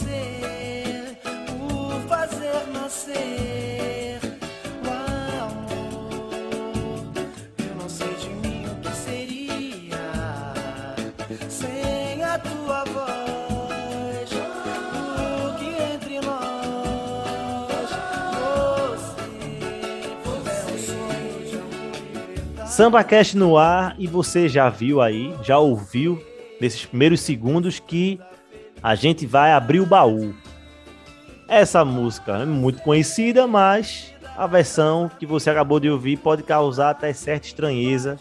você, por fazer nascer o amor. Eu não sei de mim o que seria sem a tua voz. O que entre nós você é um sonho de verdade. Samba Cast no ar e você já viu aí, já ouviu nesses primeiros segundos que a gente vai abrir o baú. Essa música é muito conhecida, mas a versão que você acabou de ouvir pode causar até certa estranheza.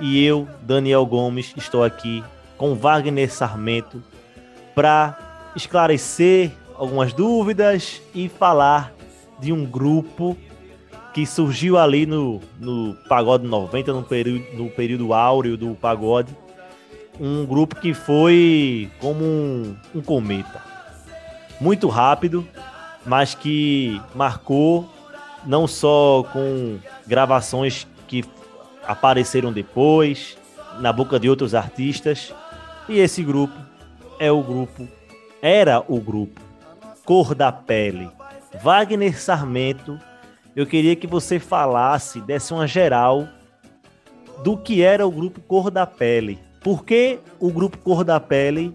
E eu, Daniel Gomes, estou aqui com Wagner Sarmento para esclarecer algumas dúvidas e falar de um grupo que surgiu ali no, no Pagode 90, no período, no período áureo do pagode. Um grupo que foi como um, um cometa. Muito rápido, mas que marcou não só com gravações que apareceram depois, na boca de outros artistas. E esse grupo é o grupo, era o grupo Cor da Pele. Wagner Sarmento eu queria que você falasse, desse uma geral do que era o grupo Cor da Pele. Por que o grupo Cor da Pele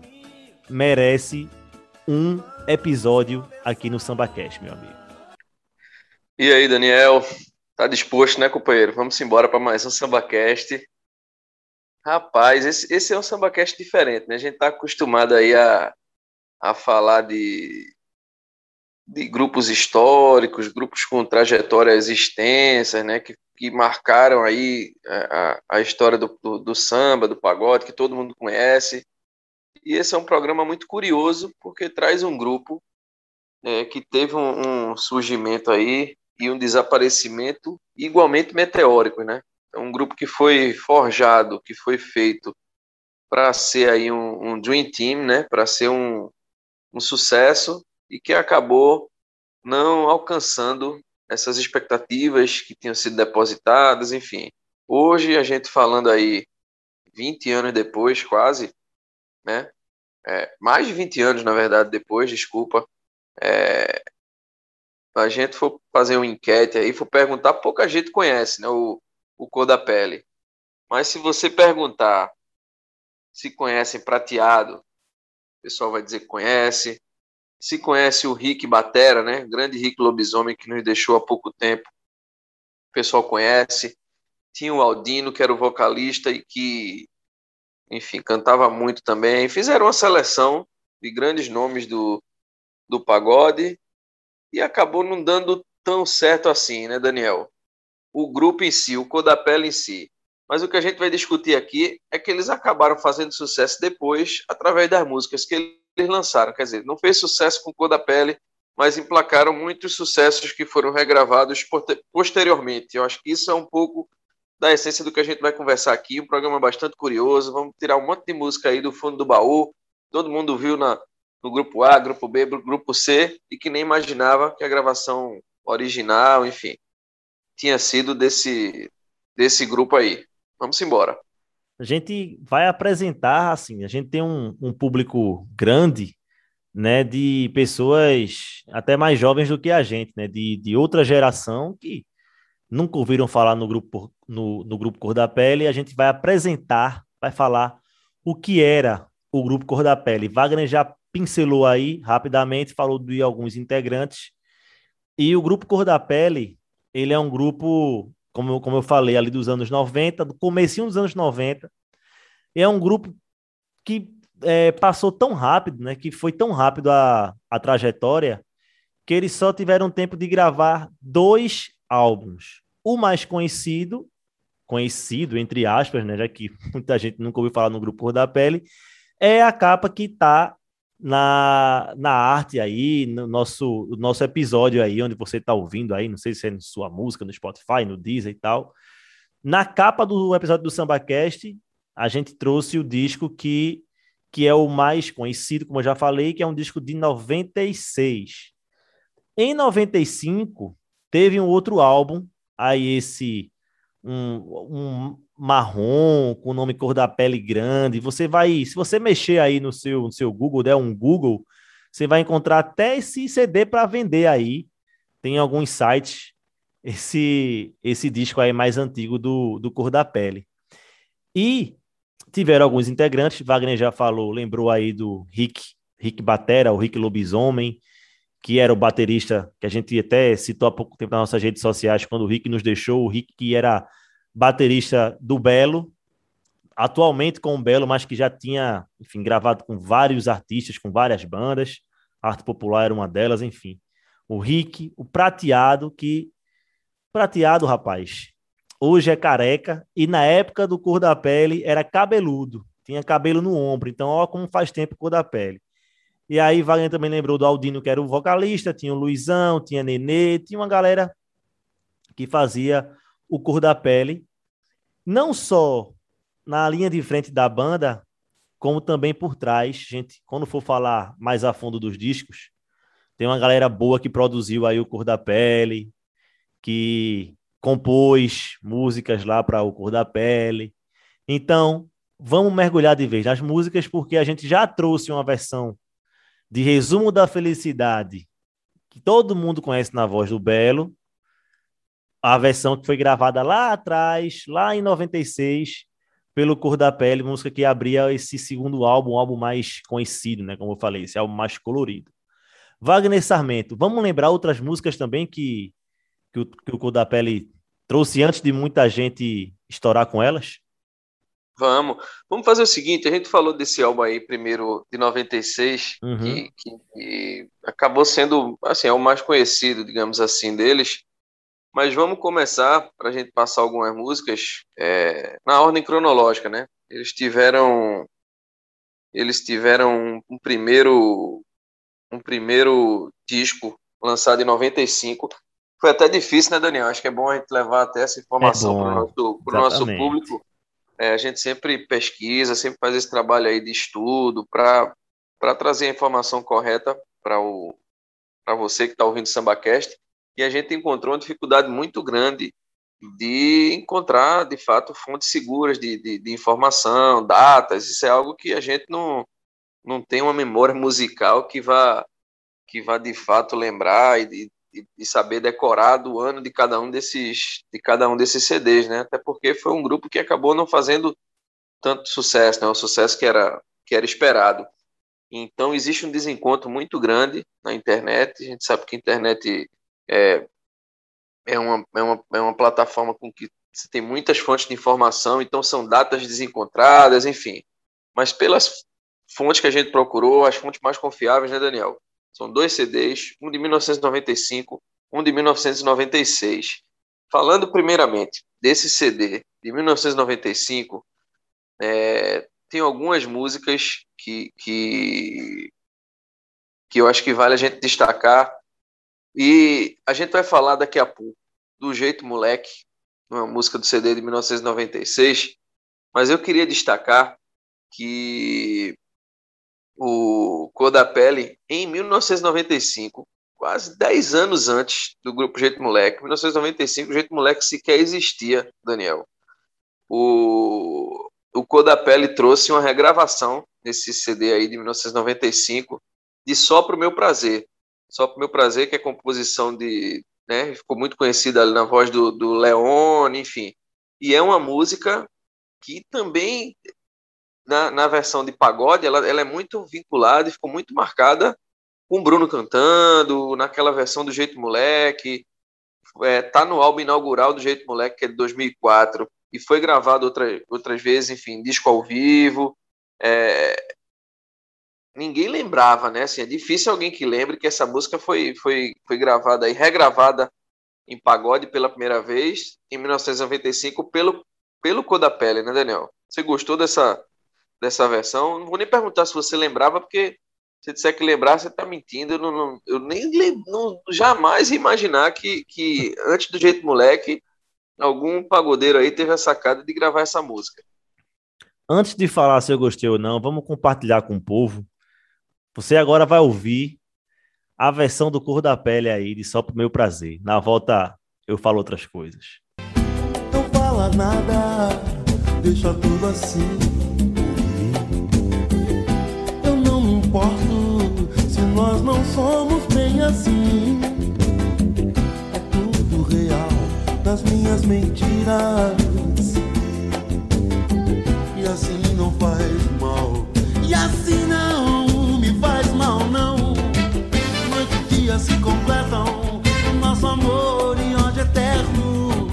merece um episódio aqui no SambaCast, meu amigo? E aí, Daniel? Tá disposto, né, companheiro? Vamos embora para mais um SambaCast. Rapaz, esse, esse é um SambaCast diferente, né? A gente tá acostumado aí a, a falar de, de grupos históricos, grupos com trajetórias extensas, né, que, que marcaram aí a, a história do, do, do, samba, do pagode, que todo mundo conhece. E esse é um programa muito curioso, porque traz um grupo é, que teve um, um, surgimento aí e um desaparecimento igualmente meteórico, né? É um grupo que foi forjado, que foi feito para ser aí um, um dream team, né? Para ser um, um sucesso e que acabou não alcançando essas expectativas que tinham sido depositadas, enfim. Hoje a gente falando aí 20 anos depois, quase, né? É, mais de 20 anos, na verdade, depois, desculpa. É, a gente for fazer uma enquete aí, for perguntar, pouca gente conhece, né? O, o cor da pele. Mas se você perguntar se conhecem prateado, o pessoal vai dizer que conhece se conhece o Rick Batera, né? Grande Rick Lobisomem que nos deixou há pouco tempo. O pessoal conhece. Tinha o Aldino, que era o vocalista e que, enfim, cantava muito também. Fizeram uma seleção de grandes nomes do, do pagode e acabou não dando tão certo assim, né, Daniel? O grupo em si, o Codapela em si. Mas o que a gente vai discutir aqui é que eles acabaram fazendo sucesso depois através das músicas que eles lançaram. Quer dizer, não fez sucesso com Cor da Pele, mas emplacaram muitos sucessos que foram regravados posteriormente. Eu acho que isso é um pouco da essência do que a gente vai conversar aqui. Um programa bastante curioso. Vamos tirar um monte de música aí do fundo do baú. Todo mundo viu na, no grupo A, grupo B, grupo C, e que nem imaginava que a gravação original, enfim, tinha sido desse, desse grupo aí. Vamos embora a gente vai apresentar, assim, a gente tem um, um público grande, né, de pessoas até mais jovens do que a gente, né, de, de outra geração que nunca ouviram falar no grupo, no, no grupo Cor da Pele, a gente vai apresentar, vai falar o que era o grupo Cor da Pele. Wagner já pincelou aí rapidamente, falou de alguns integrantes, e o grupo Cor da Pele, ele é um grupo como, como eu falei, ali dos anos 90, do comecinho dos anos 90. É um grupo que é, passou tão rápido, né? Que foi tão rápido a, a trajetória que eles só tiveram tempo de gravar dois álbuns. O mais conhecido, conhecido entre aspas, né? Já que muita gente nunca ouviu falar no grupo Cor da Pele, é a capa que está na, na arte aí, no nosso, nosso episódio aí, onde você está ouvindo aí, não sei se é na sua música, no Spotify, no Deezer e tal. Na capa do episódio do SambaCast, a gente trouxe o disco que, que é o mais conhecido, como eu já falei, que é um disco de 96. Em 95, teve um outro álbum, aí esse um, um marrom com o nome cor da pele grande. Você vai, se você mexer aí no seu, no seu Google, der um Google, você vai encontrar até esse CD para vender aí. Tem alguns sites esse esse disco aí mais antigo do, do Cor da Pele. E tiveram alguns integrantes, Wagner já falou, lembrou aí do Rick, Rick Batera, o Rick Lobisomem, que era o baterista que a gente até citou há pouco tempo nas nossas redes sociais, quando o Rick nos deixou, o Rick que era baterista do Belo, atualmente com o Belo, mas que já tinha, enfim, gravado com vários artistas, com várias bandas, Arte Popular era uma delas, enfim. O Rick, o Prateado, que prateado, rapaz, hoje é careca e na época do cor da pele era cabeludo, tinha cabelo no ombro, então olha como faz tempo cor da pele. E aí Wagner também lembrou do Aldino, que era o vocalista, tinha o Luizão, tinha Nenê, tinha uma galera que fazia o cor da pele, não só na linha de frente da banda, como também por trás. Gente, quando for falar mais a fundo dos discos, tem uma galera boa que produziu aí o Cor da Pele, que compôs músicas lá para o Cor da Pele. Então, vamos mergulhar de vez nas músicas, porque a gente já trouxe uma versão de resumo da felicidade que todo mundo conhece na voz do Belo, a versão que foi gravada lá atrás, lá em 96, pelo Cor da Pele, música que abria esse segundo álbum, um álbum mais conhecido, né? Como eu falei, esse álbum mais colorido. Wagner Sarmento, vamos lembrar outras músicas também que, que, o, que o Cor da Pele trouxe antes de muita gente estourar com elas? Vamos. Vamos fazer o seguinte, a gente falou desse álbum aí primeiro de 96, uhum. que, que, que, acabou sendo assim, é o mais conhecido, digamos assim, deles. Mas vamos começar para a gente passar algumas músicas é, na ordem cronológica, né? Eles tiveram eles tiveram um primeiro um primeiro disco lançado em 95. Foi até difícil, né, Daniel? Acho que é bom a gente levar até essa informação é para o nosso, nosso público. É, a gente sempre pesquisa, sempre faz esse trabalho aí de estudo para trazer a informação correta para você que está ouvindo o SambaCast e a gente encontrou uma dificuldade muito grande de encontrar, de fato, fontes seguras de, de, de, informação, datas. Isso é algo que a gente não, não tem uma memória musical que vá, que vá de fato lembrar e, e, saber decorar do ano de cada um desses, de cada um desses CDs, né? Até porque foi um grupo que acabou não fazendo tanto sucesso, né? O sucesso que era, que era esperado. Então existe um desencontro muito grande na internet. A gente sabe que a internet é, é, uma, é, uma, é uma plataforma com que você tem muitas fontes de informação, então são datas desencontradas, enfim. Mas pelas fontes que a gente procurou, as fontes mais confiáveis, né, Daniel? São dois CDs, um de 1995, um de 1996. Falando primeiramente desse CD de 1995, é, tem algumas músicas que, que, que eu acho que vale a gente destacar e a gente vai falar daqui a pouco do Jeito Moleque, uma música do CD de 1996, mas eu queria destacar que o Cor da Pele, em 1995, quase 10 anos antes do grupo Jeito Moleque, 1995, o Jeito Moleque sequer existia, Daniel. O, o Cor da Pele trouxe uma regravação nesse CD aí de 1995 de Só Pro Meu Prazer, só para o meu prazer, que é composição de. Né, ficou muito conhecida ali na voz do, do Leone, enfim. E é uma música que também, na, na versão de pagode, ela, ela é muito vinculada e ficou muito marcada com o Bruno cantando, naquela versão do Jeito Moleque. É, tá no álbum inaugural do Jeito Moleque, que é de 2004, e foi gravado outra, outras vezes, enfim, disco ao vivo. É, ninguém lembrava, né? Assim, é difícil alguém que lembre que essa música foi, foi, foi gravada e regravada em pagode pela primeira vez em 1995 pelo pelo Cor da Pele, né, Daniel? Você gostou dessa dessa versão? Não vou nem perguntar se você lembrava, porque se disser que lembrar, você está mentindo. Eu, não, não, eu nem não, jamais imaginar que, que antes do jeito moleque algum pagodeiro aí teve a sacada de gravar essa música. Antes de falar se eu gostei ou não, vamos compartilhar com o povo você agora vai ouvir a versão do Cor da Pele aí, de Só Pro Meu Prazer. Na volta eu falo outras coisas. Não fala nada, deixa tudo assim. Importo se nós não somos bem assim. É tudo real nas minhas mentiras. E assim não faz mal. E assim não me faz mal, não. Noite e dia se completam. Nosso amor em ódio eterno.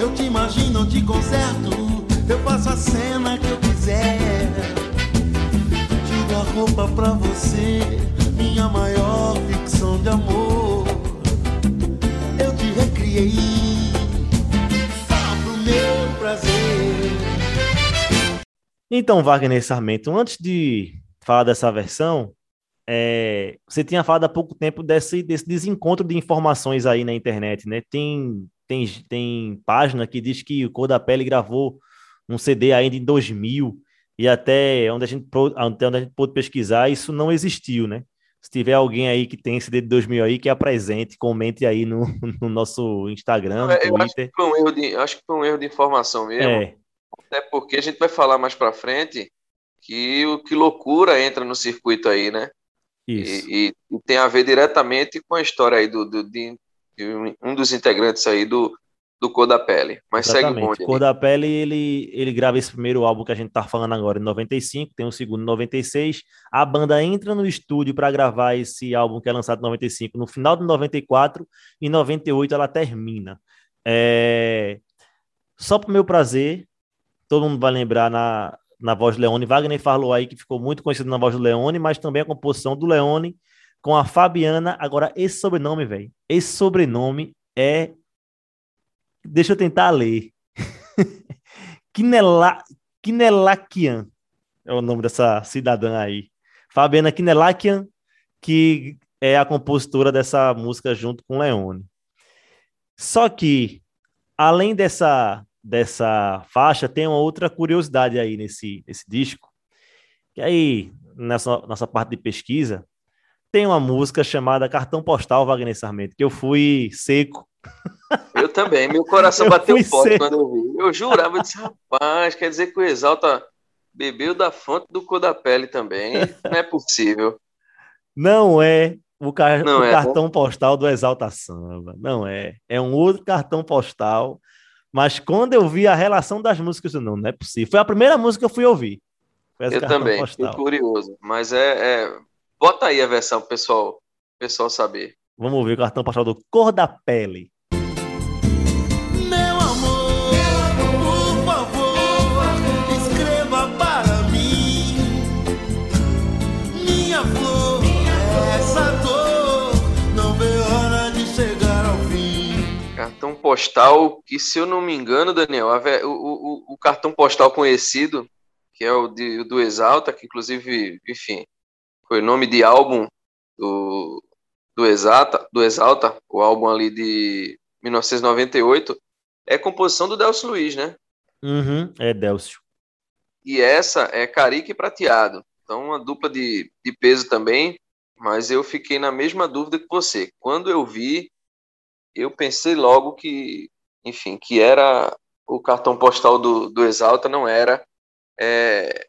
Eu te imagino, eu te conserto. Eu faço a cena que eu quiser. Tiro a roupa pra você, minha maior ficção de amor. Eu te recriei meu prazer. Então, Wagner Sarmento, antes de falar dessa versão, é, você tinha falado há pouco tempo desse, desse desencontro de informações aí na internet, né? Tem, tem, tem página que diz que o Cor da Pele gravou um CD ainda em 2000 e até onde a gente, até onde a gente pôde pesquisar, isso não existiu, né? Se tiver alguém aí que tem CD de 2000 aí, que apresente, comente aí no, no nosso Instagram, no É, Eu acho Twitter. que foi um erro de, acho que foi um erro de informação mesmo. É, Até porque a gente vai falar mais pra frente que o que loucura entra no circuito aí, né? isso. E, e- e tem a ver diretamente com a história aí do, do- de, de um dos integrantes aí do, do Cor da Pele. Mas segue o Exatamente. bonde. Cor da Pele, ele, ele grava esse primeiro álbum que a gente tá falando agora em 95, tem um segundo em 96. A banda entra no estúdio para gravar esse álbum que é lançado em 95 no final de 94 e em 98 ela termina. É... Só pro meu prazer, todo mundo vai lembrar na, na voz do Leone. Wagner falou aí que ficou muito conhecido na voz do Leone, mas também a composição do Leone com a Fabiana. Agora, esse sobrenome, velho, esse sobrenome é. Deixa eu tentar ler. Kinela... Kinelakian é o nome dessa cidadã aí. Fabiana Kinelakian, que é a compositora dessa música junto com Leone. Só que, além dessa, dessa faixa, tem uma outra curiosidade aí nesse, nesse disco. Que aí, nessa nossa parte de pesquisa, tem uma música chamada Cartão Postal Wagner Sarmento, que eu fui seco. Eu também, meu coração Eu bateu forte ser- quando eu vi. Eu jurava, eu disse, rapaz, quer dizer que o Exalta bebeu da fonte do Cor da Pele também. Não é possível. Não é o, car- Não o é, né? cartão postal do Exalta Samba. Não é. É um outro cartão postal. Mas quando eu vi a relação das músicas, não, não é possível. Foi a primeira música que eu fui ouvir. Eu também, fiquei postal. curioso. Mas é, é- Bota aí a versão pro pessoal, pessoal saber. Vamos ouvir o cartão postal do Cor da Pele. Meu amor, por favor, escreva para mim. Minha flor, essa dor não vê hora de chegar ao fim. Cartão postal, que se eu não me engano, Daniel, o, o- o cartão postal conhecido, que é o de- do Exalta, que inclusive, enfim, foi nome de álbum do, do, Exalta, do Exalta, o álbum ali de 1998, é composição do Delcio Luiz, né? Uhum, é Delcio. E essa é Carica e Prateado. Então, uma dupla de, de peso também, mas eu fiquei na mesma dúvida que você. Quando eu vi, eu pensei logo que, enfim, que era o cartão postal do, do Exalta, não era. É,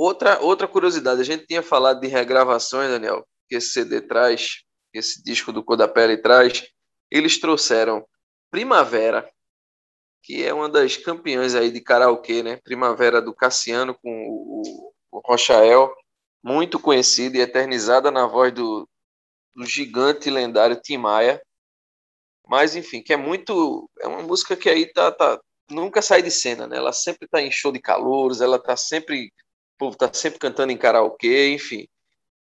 Outra, outra curiosidade, a gente tinha falado de regravações, Daniel, que esse CD traz, esse disco do Cor da Pele traz. Eles trouxeram Primavera, que é uma das campeãs aí de karaokê, né? Primavera do Cassiano com o, o, Rochael, muito conhecida e eternizada na voz do, do gigante lendário Tim Maia. Mas, enfim, que é muito. É uma música que aí tá, tá nunca sai de cena, né? Ela sempre tá em show de calouros, ela tá sempre. O povo tá sempre cantando em karaokê, enfim.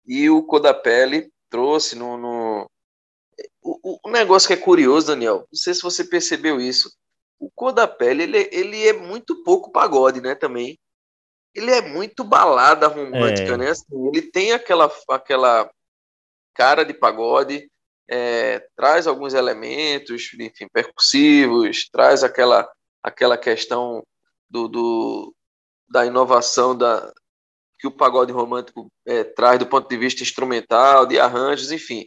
E o Cor da Pele trouxe no. no... O, o- negócio que é curioso, Daniel, não sei se você percebeu isso. O Cor da Pele, ele, ele é muito pouco pagode, né, também. Ele é muito balada romântica, É. né? Assim, ele tem aquela, aquela cara de pagode, é, traz alguns elementos, enfim, percussivos, traz aquela, aquela questão do, do- da inovação da, que o pagode romântico é, traz do ponto de vista instrumental, de arranjos, enfim.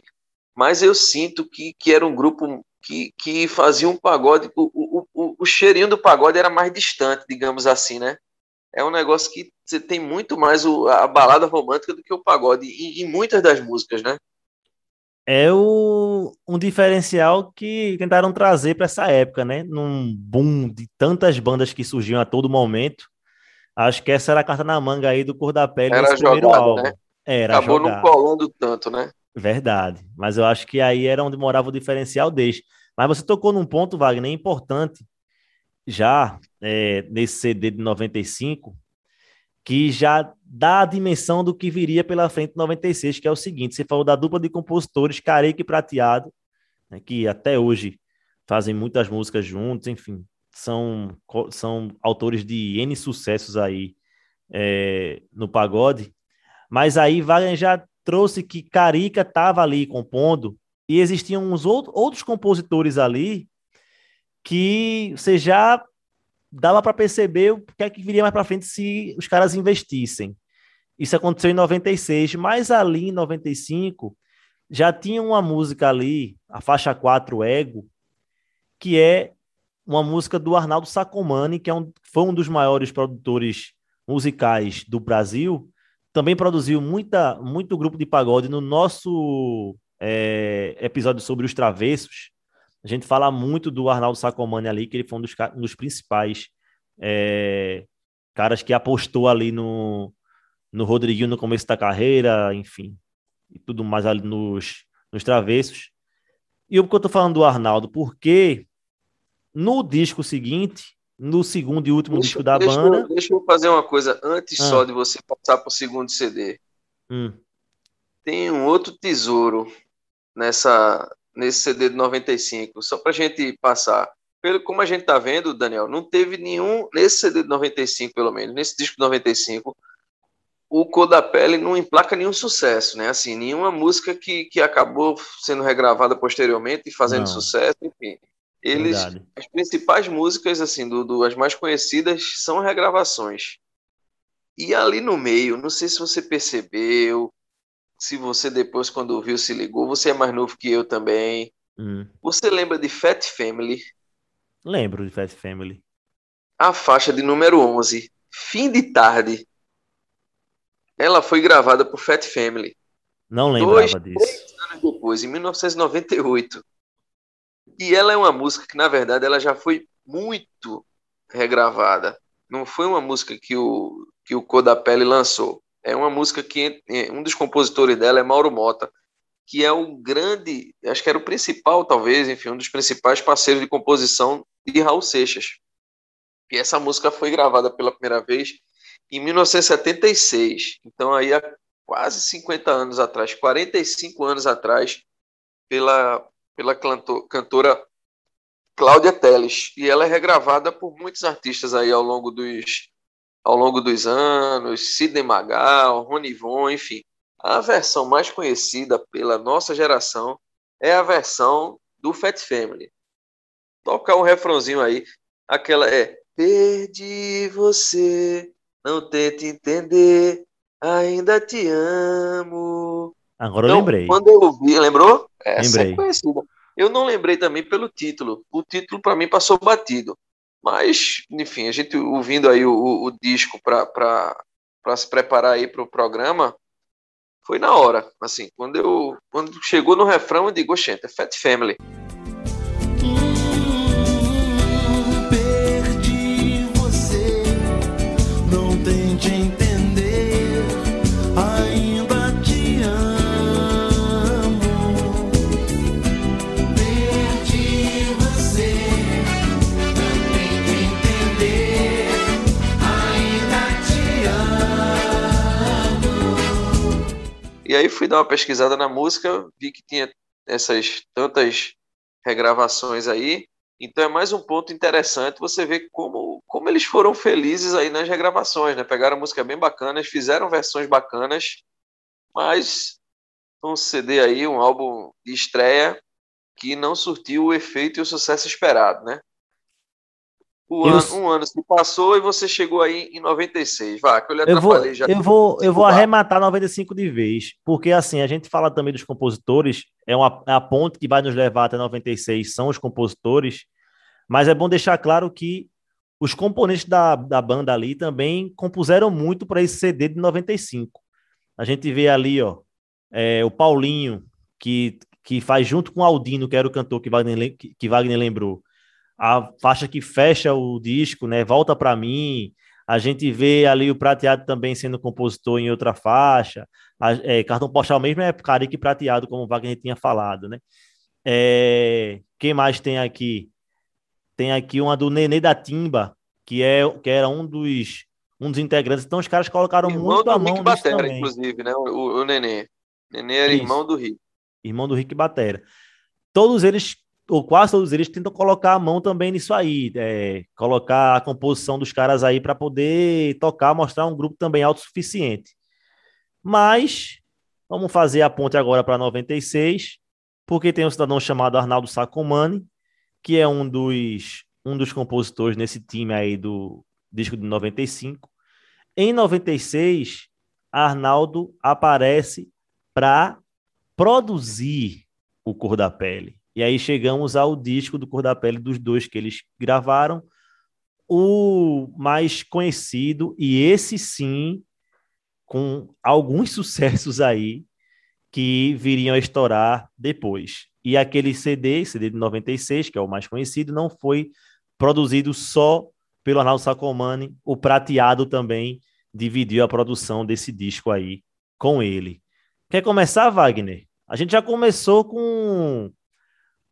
Mas eu sinto que, que era um grupo que, que fazia um pagode. O, o, o, o cheirinho do pagode era mais distante, digamos assim, né? É um negócio que você tem muito mais o, a balada romântica do que o pagode em, em muitas das músicas, né? É o, um diferencial que tentaram trazer para essa época, né? Num boom de tantas bandas que surgiam a todo momento. Acho que essa era a carta na manga aí do Cor da Pele Era nesse primeiro jogado, álbum. né? Era Acabou jogado. não colando tanto, né? Verdade. Mas eu acho que aí era onde morava o diferencial deles. Mas você tocou num ponto, Wagner, importante, já é, nesse CD de 95, que já dá a dimensão do que viria pela frente em 96, que é o seguinte: você falou da dupla de compositores Careca e Prateado, né, que até hoje fazem muitas músicas juntos, enfim, são, são autores de N sucessos aí é, no pagode. Mas aí Wagner já trouxe que Carica estava ali compondo e existiam uns out- outros compositores ali que você já dava para perceber o que é que viria mais para frente se os caras investissem. Isso aconteceu em 96, mas ali em 95 já tinha uma música ali, a faixa 4 Ego, que é uma música do Arnaldo Sacomani, que é um, foi um dos maiores produtores musicais do Brasil, também produziu muita, muito grupo de pagode no nosso é, episódio sobre os travessos. A gente fala muito do Arnaldo Sacomani ali, que ele foi um dos, um dos principais é, caras que apostou ali no, no Rodriguinho no começo da carreira, enfim, e tudo mais ali nos, nos travessos. E o que eu tô falando do Arnaldo? Porque no disco seguinte, no segundo e último disco da deixa, banda. deixa eu fazer uma coisa antes Ah. só de você passar para o segundo CD. Hum, Tem um outro tesouro nessa nesse CD de 95, só para a gente passar. Pelo como a gente tá vendo, Daniel, não teve nenhum nesse CD de 95, pelo menos, nesse disco de 95, o Cor da Pele não emplaca nenhum sucesso, né? Assim, nenhuma música que, que acabou sendo regravada posteriormente e fazendo Não. sucesso, enfim. Eles verdade. as principais músicas, assim, do, do- as mais conhecidas, são regravações. E ali no meio, não sei se você percebeu, se você depois, quando ouviu, se ligou, você é mais novo que eu também. Hum. Você lembra de Fat Family, Lembro de Fat Family. a faixa de número 11, Fim de Tarde. Ela foi gravada por Fat Family. Não Dois, lembrava disso. anos depois, em 1998. E ela é uma música que, na verdade, ela já foi muito regravada. Não foi uma música que o, que o Cor da Pele lançou. É uma música que eh, um dos compositores dela é Mauro Mota, que é o grande, acho que era o principal, talvez, enfim, um dos principais parceiros de composição de Raul Seixas. E essa música foi gravada pela primeira vez em 1976. Então, aí há quase 50 anos atrás, 45 anos atrás, pela, pela canto- cantora Cláudia Teles. E ela é regravada por muitos artistas aí ao longo dos, ao longo dos anos, Sidney Magal, Rony Von, enfim. A versão mais conhecida pela nossa geração é a versão do Fat Family. Tocar um refrãozinho aí, aquela é Perdi você, não tente entender, ainda te amo. Agora eu Então, lembrei. Quando eu ouvi, lembrou? Essa Lembrei. é conhecida. Eu não lembrei também pelo título. O título para mim passou batido. Mas, enfim, a gente ouvindo aí o, o- o disco para se preparar aí para o programa, foi na hora. Assim, quando eu quando chegou no refrão, eu digo, oxente, é Fat Family. E aí fui dar uma pesquisada na música, vi que tinha essas tantas regravações aí. Então é mais um ponto interessante você ver como, como eles foram felizes aí nas regravações, né? Pegaram música bem bacanas, fizeram versões bacanas, mas um CD aí, um álbum de estreia que não surtiu o efeito e o sucesso esperado, né? O Eu- ano, um ano se passou e você chegou aí em 96. Vá, que eu lhe Eu vou, já. eu vou, eu vou arrematar 95 de vez, porque assim, a gente fala também dos compositores, é uma, é a ponte que vai nos levar até 96, são os compositores, Mas é bom deixar claro que os componentes da, da banda ali também compuseram muito para esse CD de 95. A gente vê ali, ó, é, o Paulinho, que, que faz junto com o Aldino, que era o cantor que Wagner, que Wagner lembrou, a faixa que fecha o disco, né? Volta para mim. A gente vê ali o Prateado também sendo compositor em outra faixa. A, é, cartão postal mesmo é Carique Prateado, como o Wagner tinha falado, né? É, quem mais tem aqui? Tem aqui uma do Nenê da Timba, que, é, que era um dos, um dos integrantes. Então os caras colocaram Irmão muito a mão Rick Batera, também. inclusive, né? O, o Nenê. Nenê era Isso. irmão do Rick. irmão do Rick Batera. Todos eles, ou quase todos eles, tentam colocar a mão também nisso aí, é, colocar a composição dos caras aí para poder tocar, mostrar um grupo também autossuficiente. Mas vamos fazer a ponte agora para 96, porque tem um cidadão chamado Arnaldo Sacomani, que é um dos, um dos compositores nesse time aí do disco de 95. Em 96, Arnaldo aparece para produzir o Cor da Pele. E aí chegamos ao disco do Cor da Pele dos dois que eles gravaram, o mais conhecido, e esse sim, com alguns sucessos aí, que viriam a estourar depois. E aquele CD, CD de 96, que é o mais conhecido, não foi produzido só pelo Arnaldo Sacomani, o Prateado também dividiu a produção desse disco aí com ele. Quer começar, Wagner? A gente já começou com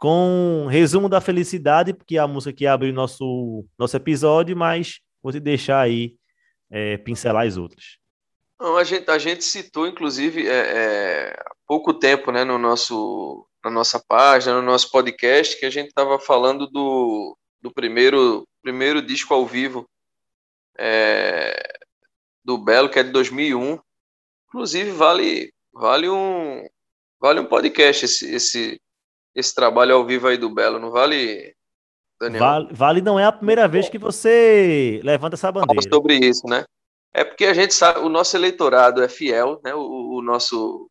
com resumo da felicidade, porque é a música que abre nosso nosso episódio, mas vou te deixar aí é, pincelar as outras. Não, a, gente, a gente citou, inclusive, é, é, há pouco tempo, né, no nosso, na nossa página, no nosso podcast, que a gente estava falando do, do primeiro, primeiro disco ao vivo é, do Belo, que é de 2001. Inclusive, vale, vale, um, vale um podcast esse, esse, esse trabalho ao vivo aí do Belo, não vale, Daniel? Vale, vale não é a primeira vez que você levanta essa Fala bandeira. sobre isso, né? É porque a gente sabe, o nosso eleitorado é fiel, né? O, o nosso,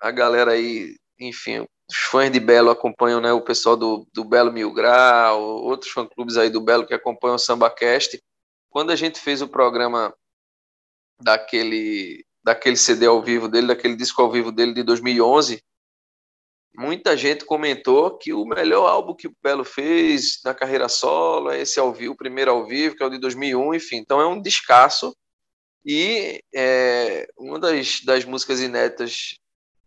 a galera aí, enfim, os fãs de Belo acompanham, né? O pessoal do, do Belo Mil Grau, outros fã-clubes aí do Belo que acompanham o SambaCast. Quando a gente fez o programa daquele, daquele CD ao vivo dele, daquele disco ao vivo dele de 2011, muita gente comentou que o melhor álbum que o Belo fez na carreira solo é esse ao vivo, o primeiro ao vivo, que é o de 2001, enfim. Então é um descasso e é, uma das, das músicas inéditas,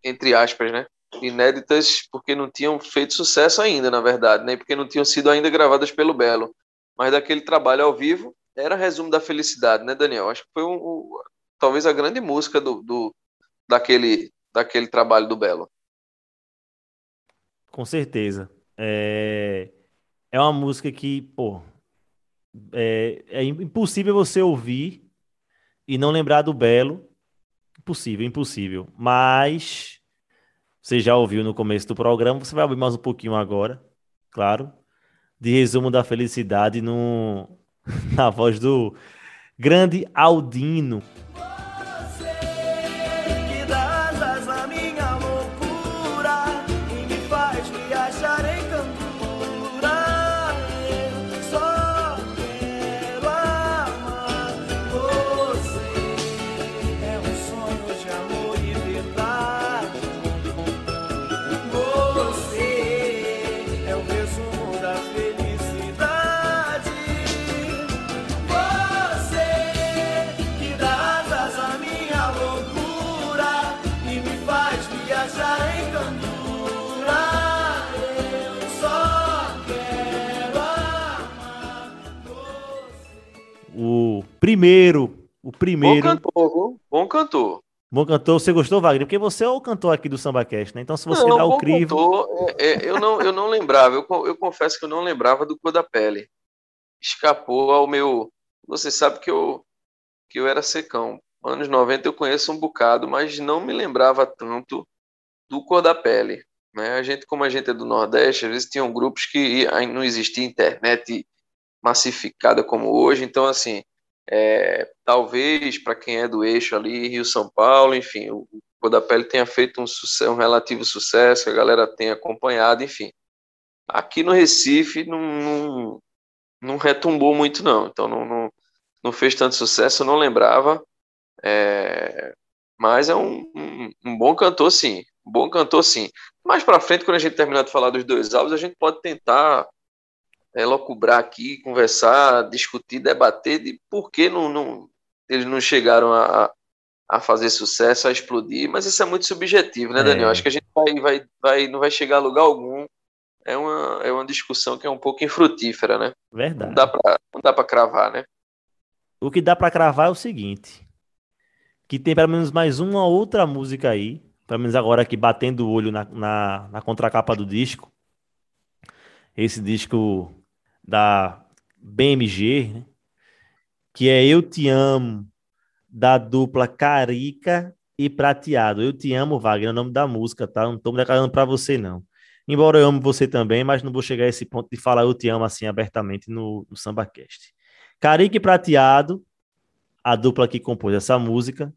entre aspas, né? Inéditas porque não tinham feito sucesso ainda, na verdade, né? Porque não tinham sido ainda gravadas pelo Belo. Mas daquele trabalho ao vivo era resumo da felicidade, né, Daniel? Acho que foi um, um, talvez a grande música do, do, daquele, daquele trabalho do Belo. Com certeza. É, é uma música que, pô, é, é impossível você ouvir e não lembrar do Belo. Impossível, impossível. Mas você já ouviu no começo do programa, você vai ouvir mais um pouquinho agora, claro, de resumo da felicidade no, na voz do grande Aldino. O primeiro, o Bom primeiro. cantor, viu? Bom cantor. Bom cantor, você gostou, Wagner? Porque você é o cantor aqui do SambaCast, né? Então, se você não, dá o bom crivo. cantor, é, é, eu, não, eu não lembrava, eu, eu confesso que eu não lembrava do Cor da Pele. Escapou ao meu. Você sabe que eu, que eu era secão. Anos 90 eu conheço um bocado, mas não me lembrava tanto do Cor da Pele. Né? A gente, como a gente é do Nordeste, às vezes tinham grupos que ainda não existia internet massificada como hoje, então assim, é, talvez para quem é do eixo ali, Rio São Paulo, enfim, o Cor da Pele tenha feito um, um relativo sucesso, que a galera tenha acompanhado, enfim. Aqui no Recife não, não, não retumbou muito, não. Então não, não, não fez tanto sucesso, eu não lembrava. É, mas é um, um, um, bom cantor, sim. Um bom cantor, sim. Mais pra frente, quando a gente terminar de falar dos dois álbuns, a gente pode tentar é, locubrar aqui, conversar, discutir, debater de por que não, não, eles não chegaram a, a fazer sucesso, a explodir. Mas isso é muito subjetivo, né, Daniel? É. Acho que a gente vai, vai, vai, não vai chegar a lugar algum. É uma, é uma discussão que é um pouco infrutífera, né? Verdade. não dá pra cravar, né? O que dá pra cravar é o seguinte: que tem pelo menos mais uma outra música aí, pelo menos agora aqui batendo o olho na, na, na contracapa do disco. Esse disco da BMG, né? que é Eu Te Amo, da dupla Carica e Prateado. Eu Te Amo, Wagner, é o nome da música, tá? Não tô me declarando pra você, não. Embora eu amo você também, mas não vou chegar a esse ponto de falar Eu Te Amo assim abertamente no, no SambaCast. Carica e Prateado, a dupla que compôs essa música.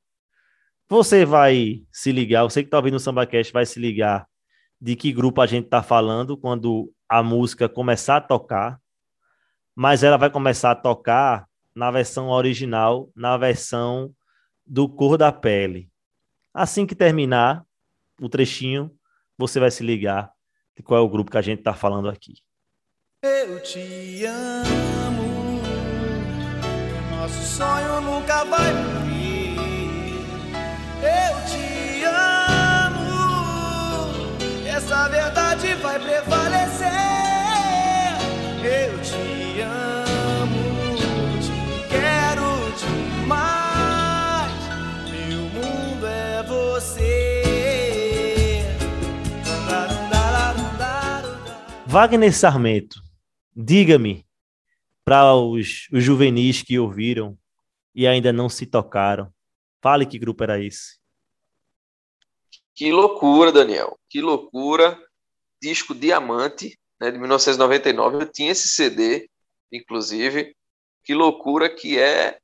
Você vai se ligar, você que tá ouvindo o SambaCast vai se ligar de que grupo a gente tá falando quando a música começar a tocar, mas ela vai começar a tocar na versão original, na versão do Cor da Pele. Assim que terminar o trechinho, você vai se ligar de qual é o grupo que a gente tá falando aqui. Eu te amo. Nosso sonho nunca vai morrer. Eu te amo. Essa verdade vai prevalecer. Wagner Sarmento, diga-me para os, os juvenis que ouviram e ainda não se tocaram, fale que grupo era esse. Que loucura, Daniel. Que loucura. Disco Diamante, né, de 1999. Eu tinha esse CD, inclusive. Que loucura que é.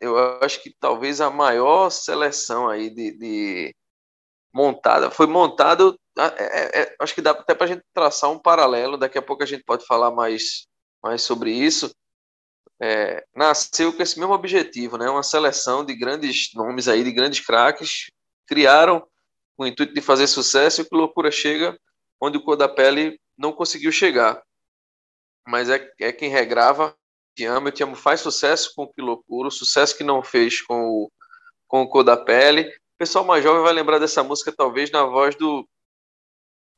Eu acho que talvez a maior seleção aí de, de montada. Foi montado. é- é- é- acho que dá até para a gente traçar um paralelo. Daqui a pouco a gente pode falar mais, mais sobre isso. É, nasceu com esse mesmo objetivo, né? Uma seleção de grandes nomes aí, de grandes craques, criaram com o intuito de fazer sucesso e que loucura chega onde o Cor da Pele não conseguiu chegar. Mas é, é quem regrava, Te Amo, Eu Te Amo faz sucesso com Que Loucura, o sucesso que não fez com o, com o Cor da Pele. O pessoal mais jovem vai lembrar dessa música talvez na voz do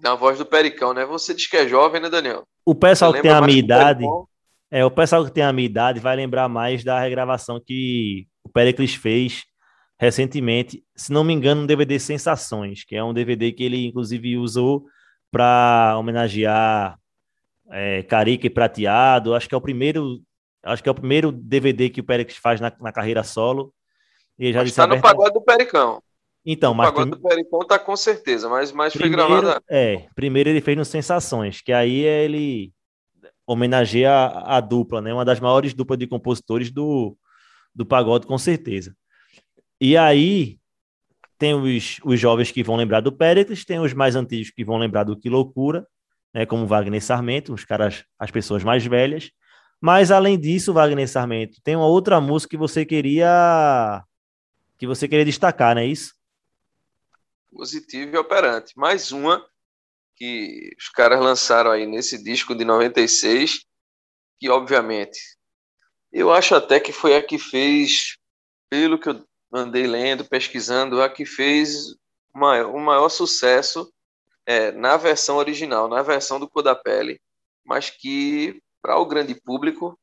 na voz do Pericão, né? Você diz que é jovem, né, Daniel? O pessoal Você que tem a minha idade, Pericão? é, o pessoal que tem a minha idade vai lembrar mais da regravação que o Pericles fez recentemente, se não me engano, um DVD Sensações, que é um DVD que ele inclusive usou para homenagear é, Carica e Prateado. Acho que é o primeiro, acho que é o primeiro DVD que o Pericles faz na, na carreira solo. E já Mas disse tá no pagode do Pericão. Então, o mas pagode prim- do Pericão tá com certeza, mas, mas foi primeiro, gravado. é, primeiro ele fez no Sensações, que aí ele homenageia a, a dupla, né? Uma das maiores duplas de compositores do, do pagode, com certeza. E aí tem os, os jovens que vão lembrar do Péricles, tem os mais antigos que vão lembrar do Que Loucura, né? Como Wagner Sarmento, os caras, as pessoas mais velhas. Mas além disso, Wagner Sarmento, tem uma outra música que você queria que você queria destacar, não é isso? Positivo e operante. Mais uma que os caras lançaram aí nesse disco de 96, que obviamente eu acho até que foi a que fez, pelo que eu andei lendo, pesquisando, a que fez o maior, o maior sucesso é, na versão original, na versão do Cor da Pele, mas que para o grande público,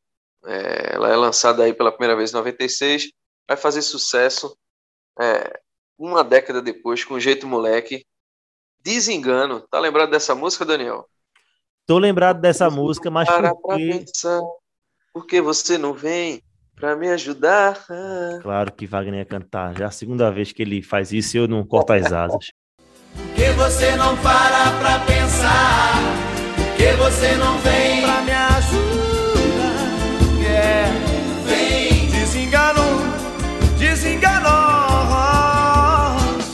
é, ela é lançada aí pela primeira vez em 96, vai fazer sucesso é, uma década depois, com Jeito Moleque. Desengano. Tá lembrado dessa música, Daniel? Tô lembrado dessa música, mas Para pra porque... pensar, por que você não vem pra me ajudar? Claro que Wagner ia cantar. Já é a segunda vez que ele faz isso e eu não corto as asas. Por que você não para pra pensar? Por que você não vem pra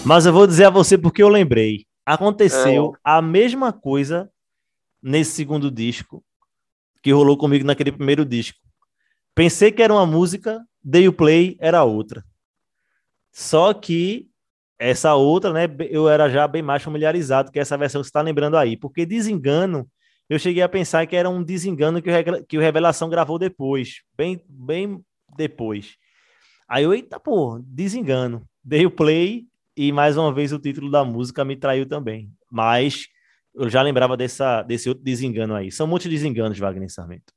Mas eu vou dizer a você porque eu lembrei. Aconteceu a mesma coisa nesse segundo disco que rolou comigo naquele primeiro disco. Pensei que era uma música, dei o play, era outra. Só que essa outra, né, eu era já bem mais familiarizado que essa versão que você está lembrando aí, porque Desengano, eu cheguei a pensar que era um Desengano que o, que o Revelação gravou depois, bem, bem depois. Aí eu, eita, pô, Desengano. Dei o play e mais uma vez o título da música me traiu também. Mas eu já lembrava dessa, desse outro desengano aí. São muitos desenganos, Wagner Sarmento.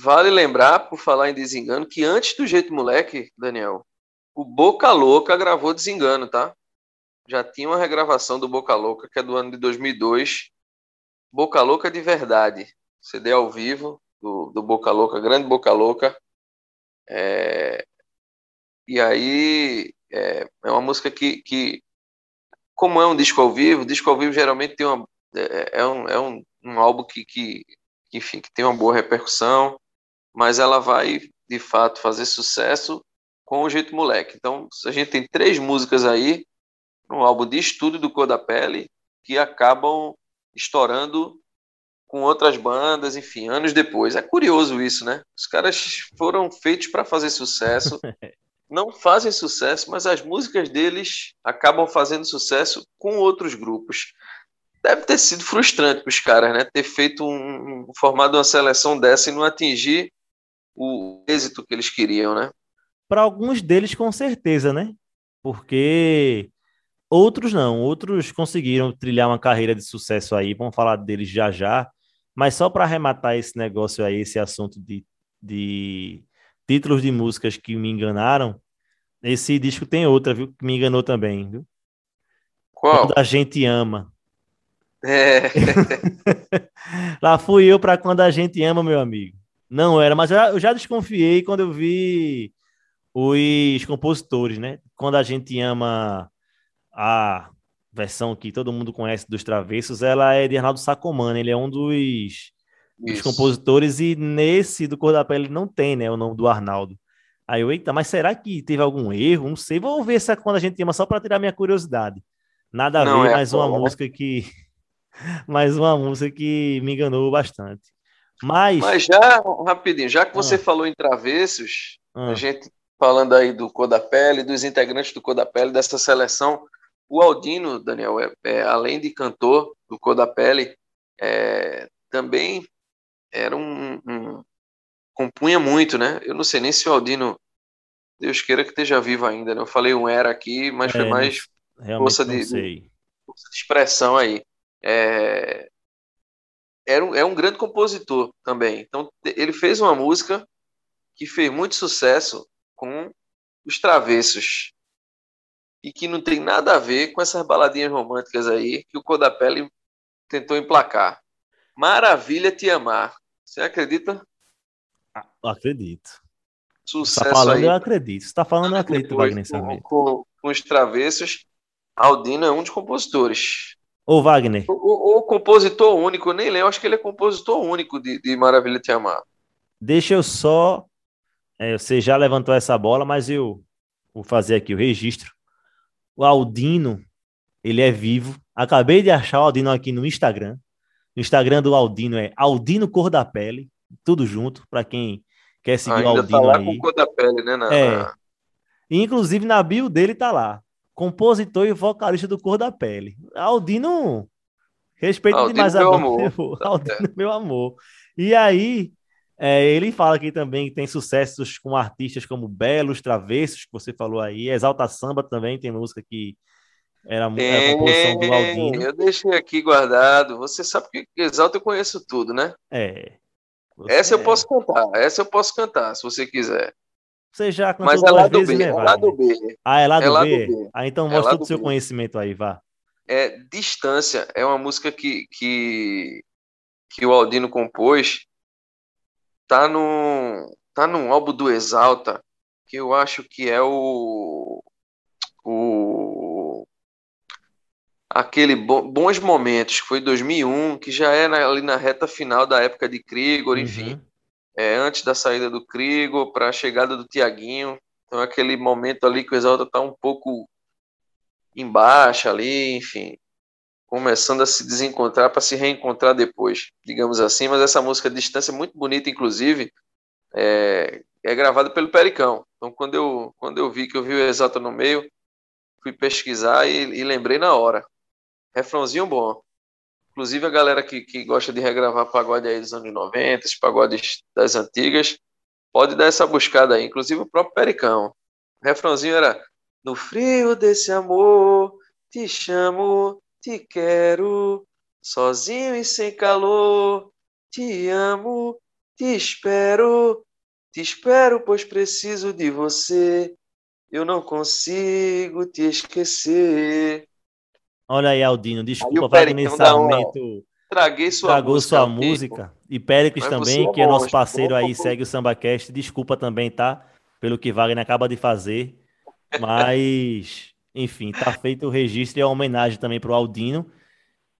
Vale lembrar, por falar em desengano, que antes do Jeito Moleque, Daniel, o Boca Louca gravou Desengano, tá? Já tinha uma regravação do Boca Louca, que é do ano de 2002. Boca Louca de verdade. CD ao vivo do, do Boca Louca, grande Boca Louca. É... E aí é, é uma música que, que, como é um disco ao vivo, disco ao vivo geralmente tem uma, é, é, um, é um, um álbum que, que, enfim, que tem uma boa repercussão, mas ela vai, de fato, fazer sucesso com o jeito moleque. Então, a gente tem três músicas aí, um álbum de estudo do Cor da Pele, que acabam estourando com outras bandas, enfim, anos depois. É curioso isso, né? Os caras foram feitos para fazer sucesso, não fazem sucesso, mas as músicas deles acabam fazendo sucesso com outros grupos deve ter sido frustrante para os caras, né? Ter feito um, um, formado uma seleção dessa e não atingir o êxito que eles queriam, né? Para alguns deles, com certeza, né? Porque outros não, outros conseguiram trilhar uma carreira de sucesso aí. Vamos falar deles já já. Mas só para arrematar esse negócio aí, esse assunto de, de títulos de músicas que me enganaram, esse disco tem outra, viu? Que me enganou também, viu? Qual? Quando a gente ama. É. Lá fui eu para quando a gente ama, meu amigo. Não era, mas eu já, eu já desconfiei quando eu vi os compositores, né? Quando a gente ama a versão que todo mundo conhece dos Travessos, ela é de Arnaldo Sacomani, ele é um dos, dos compositores e nesse do Cor da Pele não tem, né, o nome do Arnaldo. Aí eu, eita, mas será que teve algum erro? Não sei, vou ver essa quando a gente ama só para tirar minha curiosidade. Nada a não, ver, é mais uma música que mais uma música que me enganou bastante. Mas, Mas já, rapidinho, já que você ah. falou em travessos, ah. a gente falando aí do Cor da Pele, dos integrantes do Cor da Pele, dessa seleção, o Aldino, Daniel, é, é, além de cantor do Cor da Pele, é, também era um, um, compunha muito, né? Eu não sei nem se o Aldino, Deus queira que esteja vivo ainda, né? Eu falei um era aqui, mas é, foi mais força de, força de expressão aí é, era um, é um grande compositor também. Então, ele fez uma música que fez muito sucesso com os Travessos e que não tem nada a ver com essas baladinhas românticas aí que o Codapelli tentou emplacar. Maravilha te amar. Você acredita? Ah, acredito. Sucesso Você tá falando, aí. eu acredito. Você tá falando, eu acredito, Wagner com, com, com os Travessos, Aldino é um dos compositores. Ô, Wagner. O, o, compositor único, nem lembro, acho que ele é compositor único de, de Maravilha Te Amar. Deixa eu só. É, você já levantou essa bola, mas eu vou fazer aqui o registro. O Aldino, ele é vivo. Acabei de achar o Aldino aqui no Instagram. O Instagram do Aldino é Aldino Cor da Pele, tudo junto, para quem quer seguir Ainda o Aldino tá lá aí. Com cor da pele, né? Na, é. Na... Inclusive na bio dele tá lá compositor e vocalista do Cor da Pele. Aldino, respeito Aldino demais meu a amor. Aldino, é. meu amor. E aí, é, ele fala aqui também que tem sucessos com artistas como Belos, Travessos, que você falou aí, Exalta Samba também tem música que era, era a composição do Aldino. Eu deixei aqui guardado. Você sabe que Exalta eu conheço tudo, né? É. Essa eu é. posso cantar, essa eu posso cantar, se você quiser. Você já cantou Mas é lá do B, né, é lá do B. Ah, é lá do, é lá B? do B? Ah, então é mostra todo o seu B. conhecimento aí, vá. É Distância, é uma música que, que, que o Aldino compôs. Tá no, tá num álbum do Exalta, que eu acho que é o. o aquele Bons Momentos, que foi 2001, que já é ali na reta final da época de Krigor, uhum. enfim é, antes da saída do Crigo para a chegada do Tiaguinho. Então, aquele momento ali que o Exalta está um pouco embaixo ali, enfim. começando a se desencontrar para se reencontrar depois, digamos assim. Mas essa música Distância é muito bonita, inclusive, é, é gravada pelo Pericão. Então, quando eu, quando eu vi que eu vi o Exalta no meio, fui pesquisar e, e lembrei na hora. Refrãozinho bom. Inclusive, a galera que, que gosta de regravar pagode aí dos anos 90, os pagodes das antigas, pode dar essa buscada aí. Inclusive, o próprio Pericão. O refrãozinho era: No frio desse amor, te chamo, te quero, sozinho e sem calor, te amo, te espero, te espero, pois preciso de você. Eu não consigo te esquecer. Olha aí, Aldino, desculpa, Wagner Sarmento. Traguei sua tragou música. sua música. E Péricles também, que é nosso parceiro aí, segue o SambaCast. Desculpa também, tá? Pelo que Wagner acaba de fazer. Mas, enfim, tá feito o registro e a homenagem também pro Aldino,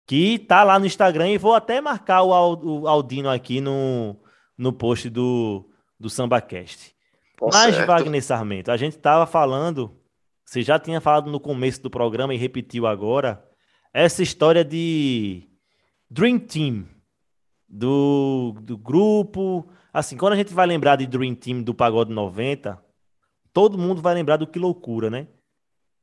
que tá lá no Instagram. E vou até marcar o Aldino aqui no, no post do, do SambaCast. Tá Mas, certo. Wagner Sarmento, a gente tava falando você já tinha falado no começo do programa e repetiu agora essa história de Dream Team do, do grupo. Assim, quando a gente vai lembrar de Dream Team do Pagode 90, todo mundo vai lembrar do Que Loucura, né?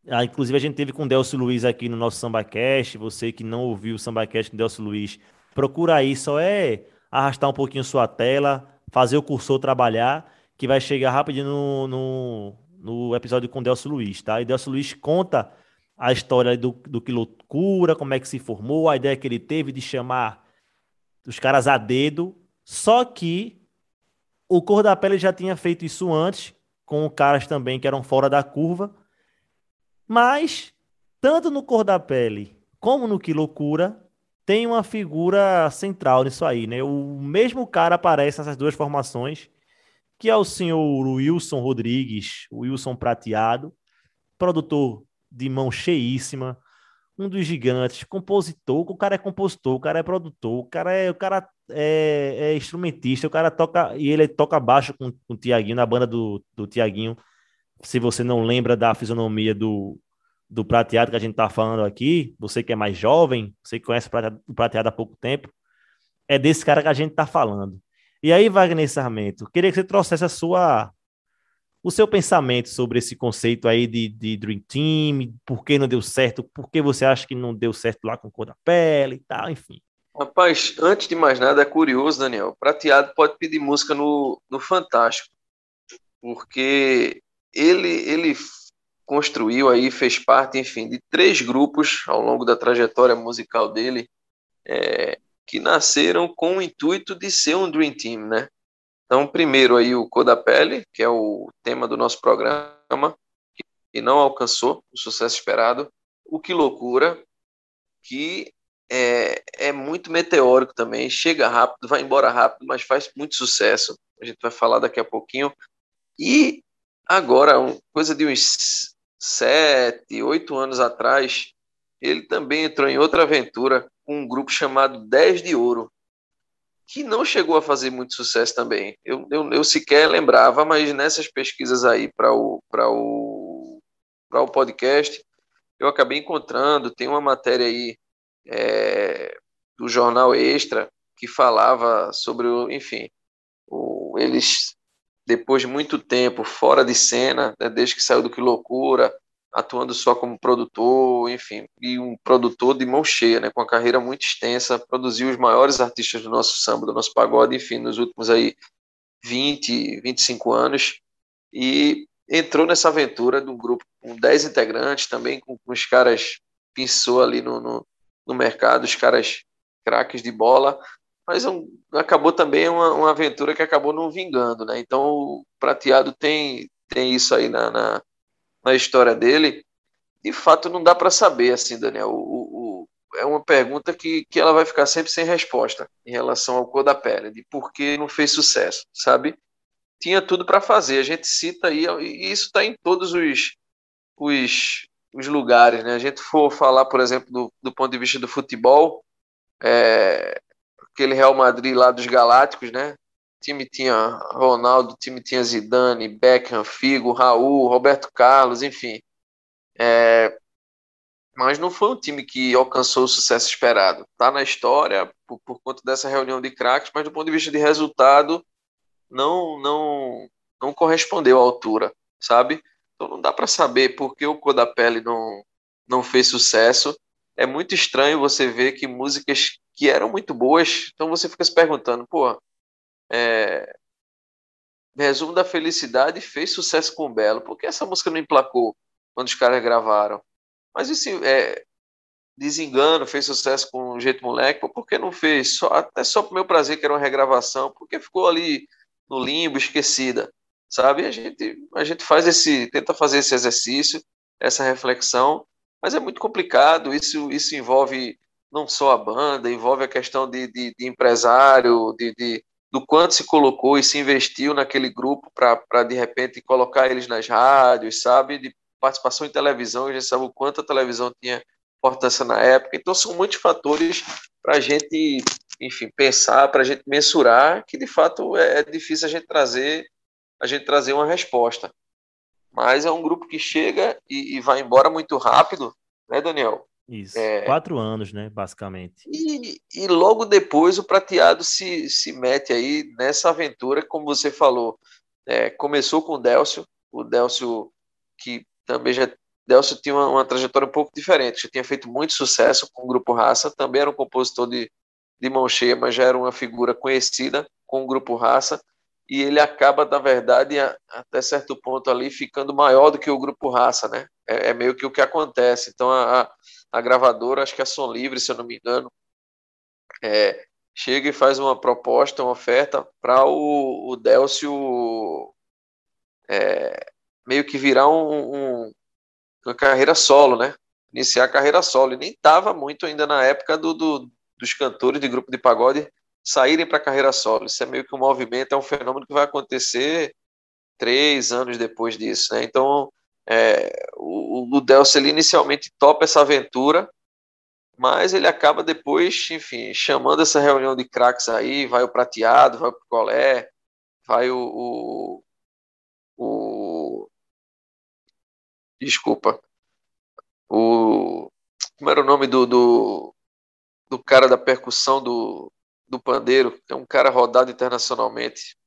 Ah, inclusive, a gente teve com o Delcio Luiz aqui no nosso SambaCast. Você que não ouviu o SambaCast com Delcio Luiz, procura aí. Só é arrastar um pouquinho sua tela, fazer o cursor trabalhar, que vai chegar rapidinho no, no episódio com Delcio Luiz, tá? E Delcio Luiz conta a história do, do que loucura, como é que se formou, a ideia que ele teve de chamar os caras a dedo, só que o Cor da Pele já tinha feito isso antes, com caras também que eram fora da curva, mas tanto no Cor da Pele como no Que Loucura tem uma figura central nisso aí, né? O mesmo cara aparece nessas duas formações que é o senhor Wilson Rodrigues, Wilson Prateado, produtor de mão cheíssima, um dos gigantes, compositor, o cara é compositor, o cara é produtor, o cara é, o cara é, é instrumentista, o cara toca, e ele toca baixo com, com o Tiaguinho, na banda do, do Tiaguinho, se você não lembra da fisionomia do, do prateado que a gente tá falando aqui, você que é mais jovem, você que conhece o prateado há pouco tempo, é desse cara que a gente tá falando. E aí, Wagner Sarmento, queria que você trouxesse a sua, o seu pensamento sobre esse conceito aí de, de Dream Team, por que não deu certo, por que você acha que não deu certo lá com cor da pele e tal, enfim. Rapaz, antes de mais nada, é curioso, Daniel. Prateado pode pedir música no, no Fantástico, porque ele, ele construiu aí, fez parte, enfim, de três grupos ao longo da trajetória musical dele. É, que nasceram com o intuito de ser um Dream Team, né? Então, primeiro aí o Cor da Pele, que é o tema do nosso programa, que não alcançou o sucesso esperado. O Que Loucura, que é, é muito meteórico também, chega rápido, vai embora rápido, mas faz muito sucesso. A gente vai falar daqui a pouquinho. E agora, coisa de uns sete, oito anos atrás, ele também entrou em outra aventura com um grupo chamado 10 de Ouro, que não chegou a fazer muito sucesso também. Eu, eu, eu sequer lembrava, mas nessas pesquisas aí para o, o, o podcast, eu acabei encontrando, tem uma matéria aí é, do jornal Extra que falava sobre, o, enfim, o, eles, depois de muito tempo fora de cena, né, desde que saiu do Que Loucura, atuando só como produtor, enfim, e um produtor de mão cheia, né, com uma carreira muito extensa, produziu os maiores artistas do nosso samba, do nosso pagode, enfim, nos últimos aí 20, 25 anos, e entrou nessa aventura de um grupo com 10 integrantes, também com, com os caras pensou ali no, no, no, mercado, os caras craques de bola, mas um, acabou também uma, uma aventura que acabou não vingando, né, então o Prateado tem, tem isso aí na, na na história dele, de fato não dá para saber, assim, Daniel. O, o, é uma pergunta que, que ela vai ficar sempre sem resposta em relação ao cor da pele, de por que não fez sucesso, sabe? Tinha tudo para fazer. A gente cita aí, e isso está em todos os, os, os lugares, né? A gente for falar, por exemplo, do, do ponto de vista do futebol, é, aquele Real Madrid lá dos Galácticos, né? Time tinha Ronaldo, time tinha Zidane, Beckham, Figo, Raul, Roberto Carlos, enfim. É, mas não foi um time que alcançou o sucesso esperado. Tá na história por, por conta dessa reunião de craques, mas do ponto de vista de resultado, não não não correspondeu à altura, sabe? Então não dá para saber por que o Cor da Pele não não fez sucesso. É muito estranho você ver que músicas que eram muito boas, então você fica se perguntando, pô, é, Resumo da Felicidade fez sucesso com o Belo, por que essa música não emplacou quando os caras gravaram? Mas esse é, Desengano fez sucesso com o Jeito Moleque, por que não fez? Só, até só pro meu prazer, que era uma regravação, porque ficou ali no limbo, esquecida, sabe? A gente, a gente faz esse, tenta fazer esse exercício, essa reflexão, mas é muito complicado, isso, isso envolve não só a banda, envolve a questão de, de, de empresário, de, de, do quanto se colocou e se investiu naquele grupo para, de repente, colocar eles nas rádios, sabe? De participação em televisão, a gente sabe o quanto a televisão tinha importância na época. Então, são muitos fatores para a gente, enfim, pensar, para a gente mensurar, que de fato é, é difícil a gente trazer a gente trazer uma resposta. Mas é um grupo que chega e, e vai embora muito rápido, né, Daniel? Isso, é... quatro anos, né, basicamente. E, e logo depois o Prateado se, se mete aí nessa aventura, como você falou. É, começou com o Délcio, o Délcio que também já Delcio tinha uma, uma, trajetória um pouco diferente, já tinha feito muito sucesso com o Grupo Raça, também era um compositor de, de mão cheia, mas já era uma figura conhecida com o Grupo Raça, e ele acaba, na verdade, a, até certo ponto ali, ficando maior do que o Grupo Raça, né? É, é meio que o que acontece. Então, a, a, gravadora, acho que é Som Livre, se eu não me engano, é, chega e faz uma proposta, uma oferta para o, o Delcio é, meio que virar um, um, uma carreira solo, né? Iniciar a carreira solo. E nem estava muito ainda na época do, do, dos cantores de grupo de pagode saírem para a carreira solo. Isso é meio que um movimento, é um fenômeno que vai acontecer três anos depois disso, né? Então, é, o, o Delcio inicialmente topa essa aventura, mas ele acaba depois, enfim, chamando essa reunião de craques aí, vai o Prateado, vai o Picolé, vai o, o, o desculpa, o como era o nome do, do, do cara da percussão do, do pandeiro, é um cara rodado internacionalmente,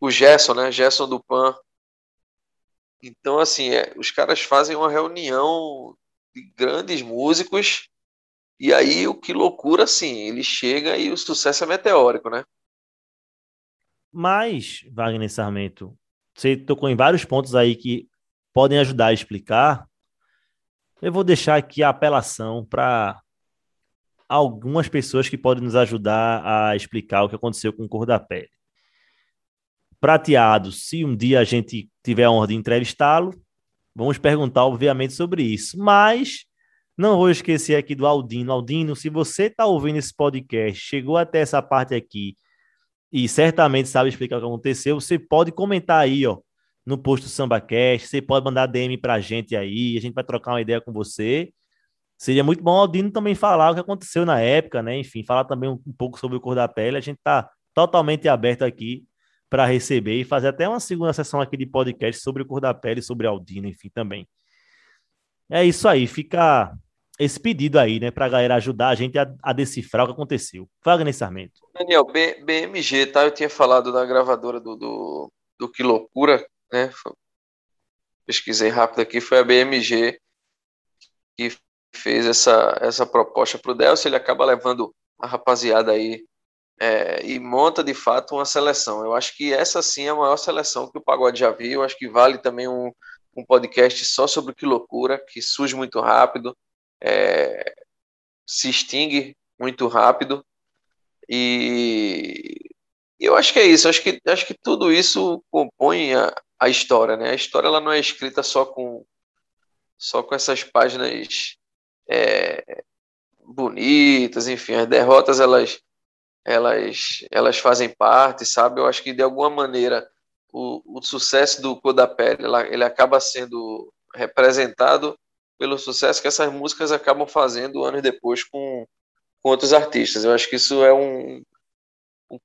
o Gerson, né, Gerson do Pan, então, assim, é, os caras fazem uma reunião de grandes músicos e aí o que loucura, assim, ele chega e o sucesso é meteórico, né? Mas, Wagner Sarmento, você tocou em vários pontos aí que podem ajudar a explicar. Eu vou deixar aqui a apelação para algumas pessoas que podem nos ajudar a explicar o que aconteceu com o Cor da Pele prateado, se um dia a gente tiver a honra de entrevistá-lo, vamos perguntar, obviamente, sobre isso. Mas não vou esquecer aqui do Aldino. Aldino, se você está ouvindo esse podcast, chegou até essa parte aqui e certamente sabe explicar o que aconteceu, você pode comentar aí, ó, no post do SambaCast, você pode mandar DM para a gente aí, a gente vai trocar uma ideia com você. Seria muito bom o Aldino também falar o que aconteceu na época, né? Enfim, falar também um, um pouco sobre o cor da pele. A gente está totalmente aberto aqui para receber e fazer até uma segunda sessão aqui de podcast sobre o cor da pele, sobre Aldino, enfim, também. É isso aí, fica esse pedido aí, né, para a galera ajudar a gente a, a, decifrar o que aconteceu. Wagner Sarmento. Daniel, B, BMG, tá? Eu tinha falado da gravadora do, do, do Que Loucura, né? Pesquisei rápido aqui, foi a BMG que fez essa, essa proposta o Delcio. Ele acaba levando a rapaziada aí é, e monta de fato uma seleção. Eu acho que essa sim é a maior seleção que o Pagode já viu. Eu acho que vale também um, um podcast só sobre Que Loucura, que surge muito rápido, é, se extingue muito rápido. E eu acho que é isso. Acho que, acho que tudo isso compõe a, a história. Né? A história ela não é escrita só com, só com essas páginas é, bonitas, enfim, as derrotas elas elas, elas fazem parte, sabe? Eu acho que de alguma maneira o, o sucesso do Codapele ele acaba sendo representado pelo sucesso que essas músicas acabam fazendo anos depois com, com outros artistas. Eu acho que isso é um, um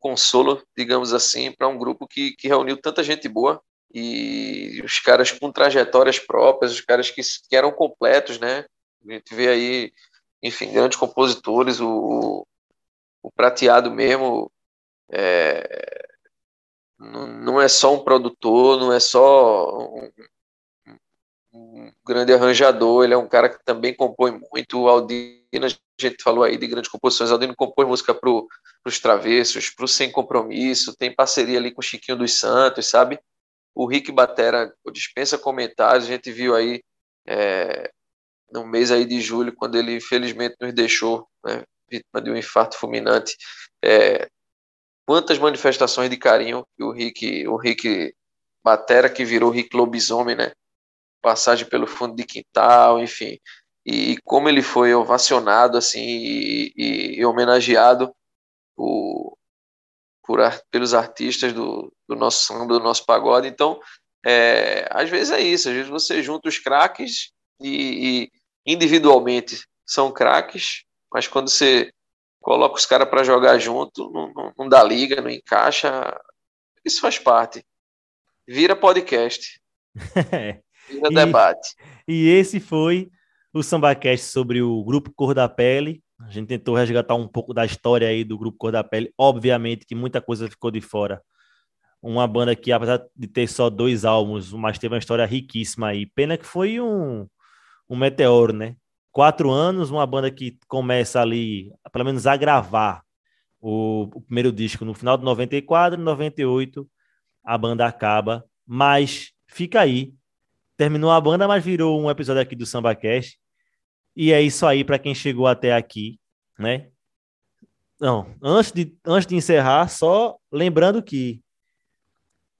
consolo, digamos assim, para um grupo que, que reuniu tanta gente boa e os caras com trajetórias próprias, os caras que, que eram completos, né? A gente vê aí, enfim, grandes compositores, o, o Prateado mesmo é, não, é só um produtor, não é só um, um, grande arranjador, ele é um cara que também compõe muito. O Aldino, a gente falou aí de grandes composições, o Aldino compôs música para os Travessos, para o Sem Compromisso, tem parceria ali com o Chiquinho dos Santos, sabe? O Rick Batera dispensa comentários, a gente viu aí é, no mês aí de julho, quando ele infelizmente nos deixou, né, vítima de um infarto fulminante, é, quantas manifestações de carinho que o Rick, o Rick Batera, que virou Rick Lobisomem, né? Passagem pelo fundo de quintal, enfim. E, e como ele foi ovacionado, assim, e, e, e homenageado por, por, pelos artistas do, do nosso do nosso pagode. Então, é, às vezes é isso, às vezes você junta os craques e, e individualmente são craques, mas quando você coloca os caras para jogar junto, não, não, não, dá liga, não encaixa. Isso faz parte. Vira podcast. Vira e, debate. E esse foi o SambaCast sobre o Grupo Cor da Pele. A gente tentou resgatar um pouco da história aí do Grupo Cor da Pele. Obviamente que muita coisa ficou de fora. Uma banda que, apesar de ter só dois álbuns, mas teve uma história riquíssima aí. Pena que foi um, um meteoro, né? Quatro anos, uma banda que começa ali, pelo menos a gravar o, o primeiro disco no final de 94, 98, a banda acaba, mas fica aí. Terminou a banda, mas virou um episódio aqui do SambaCast. E é isso aí para quem chegou até aqui, né? Não, antes de, antes de encerrar, só lembrando que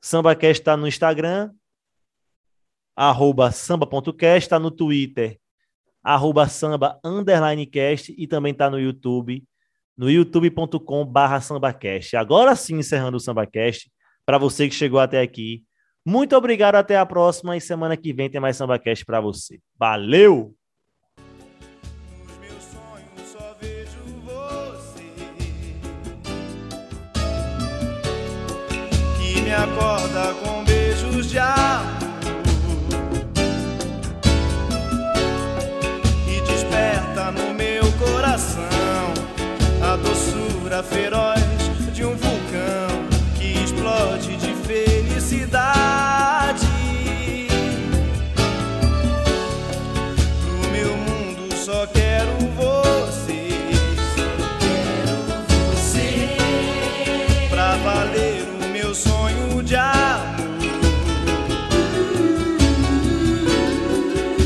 SambaCast está no Instagram, arroba samba.cast, está no Twitter, arroba samba underline cast e também está no YouTube, no youtube.com barra sambacast. Agora sim, encerrando o SambaCast, para você que chegou até aqui. Muito obrigado, até a próxima e semana que vem tem mais SambaCast para você. Valeu! acorda com beijos de amor. Doçura feroz de um vulcão que explode de felicidade. No meu mundo só quero você. Quero você. Pra valer o meu sonho de amor.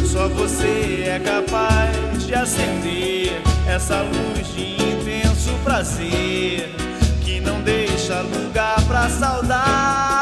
Só você é capaz de acender essa luz prazer que não deixa lugar pra saudade.